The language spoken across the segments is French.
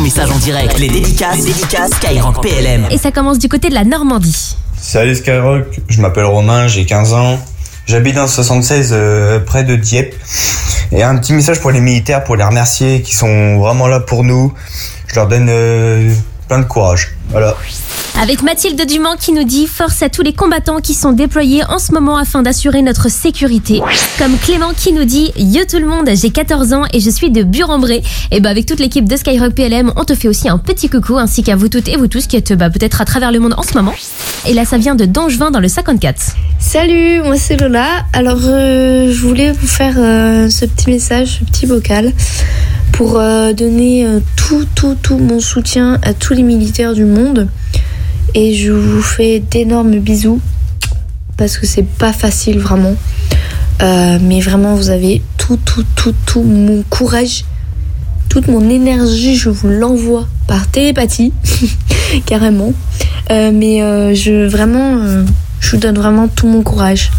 ton message en direct. Les dédicaces, les dédicaces Skyrock PLM. Et ça commence du côté de la Normandie. Salut Skyrock, je m'appelle Romain, j'ai 15 ans. J'habite dans le 76 euh, près de Dieppe. Et un petit message pour les militaires, pour les remercier, qui sont vraiment là pour nous. Je leur donne euh, plein de courage. Voilà. Avec Mathilde Dumont qui nous dit force à tous les combattants qui sont déployés en ce moment afin d'assurer notre sécurité. Comme Clément qui nous dit Yo tout le monde, j'ai 14 ans et je suis de Bure-en-Bray. Et bah avec toute l'équipe de Skyrock PLM, on te fait aussi un petit coucou ainsi qu'à vous toutes et vous tous qui êtes bah, peut-être à travers le monde en ce moment. Et là ça vient de Dangevin dans le 54. Salut, moi c'est Lola. Alors euh, je voulais vous faire euh, ce petit message, ce petit vocal pour euh, donner tout, tout, tout mon soutien à tous les militaires du monde. Et je vous fais d'énormes bisous parce que c'est pas facile vraiment. Euh, mais vraiment, vous avez tout, tout, tout, tout mon courage, toute mon énergie, je vous l'envoie par télépathie, carrément. Euh, mais euh, je vraiment, je vous donne vraiment tout mon courage.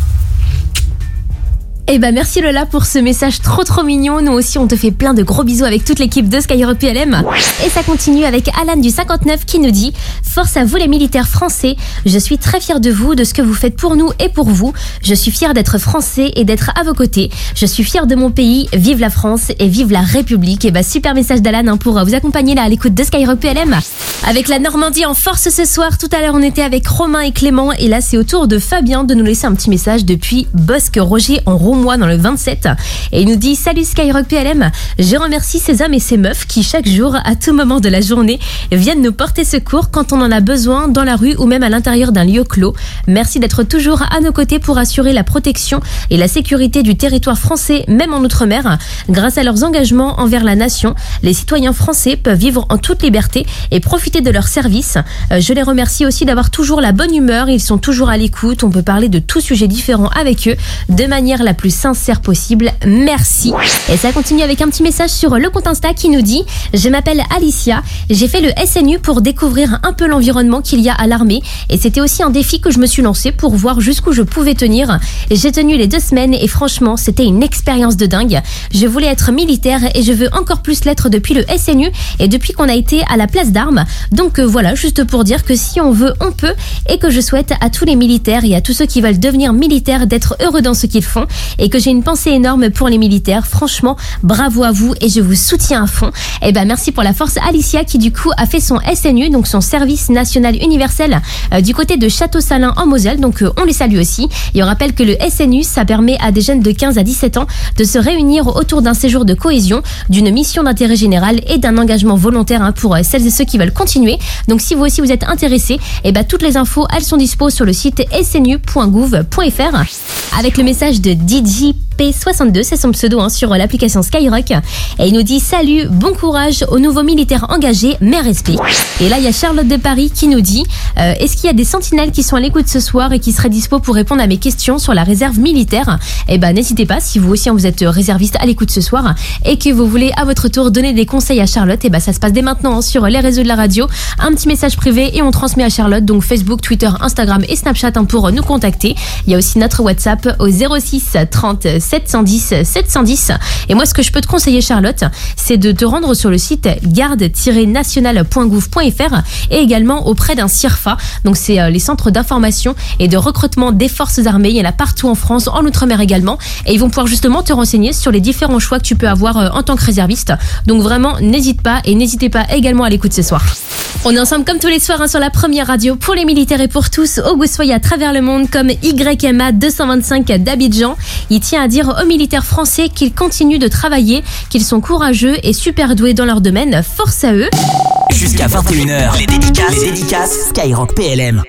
Et bah merci Lola pour ce message trop trop mignon. Nous aussi on te fait plein de gros bisous avec toute l'équipe de Skyrock PLM. Et ça continue avec Alan du 59 qui nous dit Force à vous les militaires français. Je suis très fier de vous, de ce que vous faites pour nous et pour vous. Je suis fier d'être français et d'être à vos côtés. Je suis fier de mon pays. Vive la France et vive la République. Et bah super message d'Alan hein, pour vous accompagner là à l'écoute de Skyrock PLM. Avec la Normandie en force ce soir. Tout à l'heure on était avec Romain et Clément. Et là c'est au tour de Fabien de nous laisser un petit message depuis Bosque Roger en Roumois dans le 27 et il nous dit salut Skyrock PLM je remercie ces hommes et ces meufs qui chaque jour à tout moment de la journée viennent nous porter secours quand on en a besoin dans la rue ou même à l'intérieur d'un lieu clos. Merci d'être toujours à nos côtés pour assurer la protection et la sécurité du territoire français même en outre-mer. Grâce à leurs engagements envers la nation les citoyens français peuvent vivre en toute liberté et profiter de leurs services Euh, je les remercie aussi d'avoir toujours la bonne humeur ils sont toujours à l'écoute on peut parler de tout sujet différent avec eux de manière la plus sincère possible. Merci. Et ça continue avec un petit message sur le compte Insta qui nous dit Je m'appelle Alicia, j'ai fait le SNU pour découvrir un peu l'environnement qu'il y a à l'armée et c'était aussi un défi que je me suis lancé pour voir jusqu'où je pouvais tenir. J'ai tenu les deux semaines et franchement, c'était une expérience de dingue. Je voulais être militaire et je veux encore plus l'être depuis le SNU et depuis qu'on a été à la place d'armes. Donc euh, voilà, juste pour dire que si on veut, on peut et que je souhaite à tous les militaires et à tous ceux qui veulent devenir militaires d'être heureux dans ce qu'ils font et que j'ai une pensée énorme pour les militaires. Franchement, bravo à vous et je vous soutiens à fond. Et ben merci pour la force Alicia qui du coup a fait son SNU, donc son service national universel euh, du côté de Château-Salin en Moselle. Donc euh, on les salue aussi. Et on rappelle que le SNU, ça permet à des jeunes de 15 à 17 ans de se réunir autour d'un séjour de cohésion, d'une mission d'intérêt général et d'un engagement volontaire hein, pour euh, celles et ceux qui veulent continuer. Donc si vous aussi vous êtes intéressés, et ben toutes les infos elles sont dispo sur le site snu.gouv.fr avec le message de DJ P62, c'est son pseudo hein, sur l'application Skyrock. Et il nous dit salut, bon courage aux nouveaux militaires engagés, mais respect. Et là, il y a Charlotte de Paris qui nous dit euh, est-ce qu'il y a des sentinelles qui sont à l'écoute ce soir et qui seraient dispo pour répondre à mes questions sur la réserve militaire? Eh ben, n'hésitez pas si vous aussi hein, vous êtes réserviste à l'écoute ce soir et que vous voulez à votre tour donner des conseils à Charlotte. Et ben, ça se passe dès maintenant hein, sur les réseaux de la radio. Un petit message privé et on transmet à Charlotte donc Facebook, Twitter, Instagram et Snapchat pour nous contacter. Il y a aussi notre WhatsApp au 06 30 710 710. Et moi, ce que je peux te conseiller, Charlotte, c'est de te rendre sur le site garde-national.gouv.fr et également auprès d'un CIRFA. Donc, c'est euh, les centres d'information et de recrutement des forces armées. Il y en a partout en France, en Outre-mer également. Et ils vont pouvoir justement te renseigner sur les différents choix que tu peux avoir euh, en tant que réserviste. Donc, vraiment, n'hésite pas et n'hésitez pas également à l'écouter ce soir. On est ensemble comme tous les soirs hein, sur la première radio pour les militaires et pour tous, au Goussoy à travers le monde comme YMA 225 d'Abidjan. Il tient à dire aux militaires français qu'ils continuent de travailler, qu'ils sont courageux et super doués dans leur domaine. Force à eux. Jusqu'à 21h, les dédicaces, les dédicaces Skyrock PLM.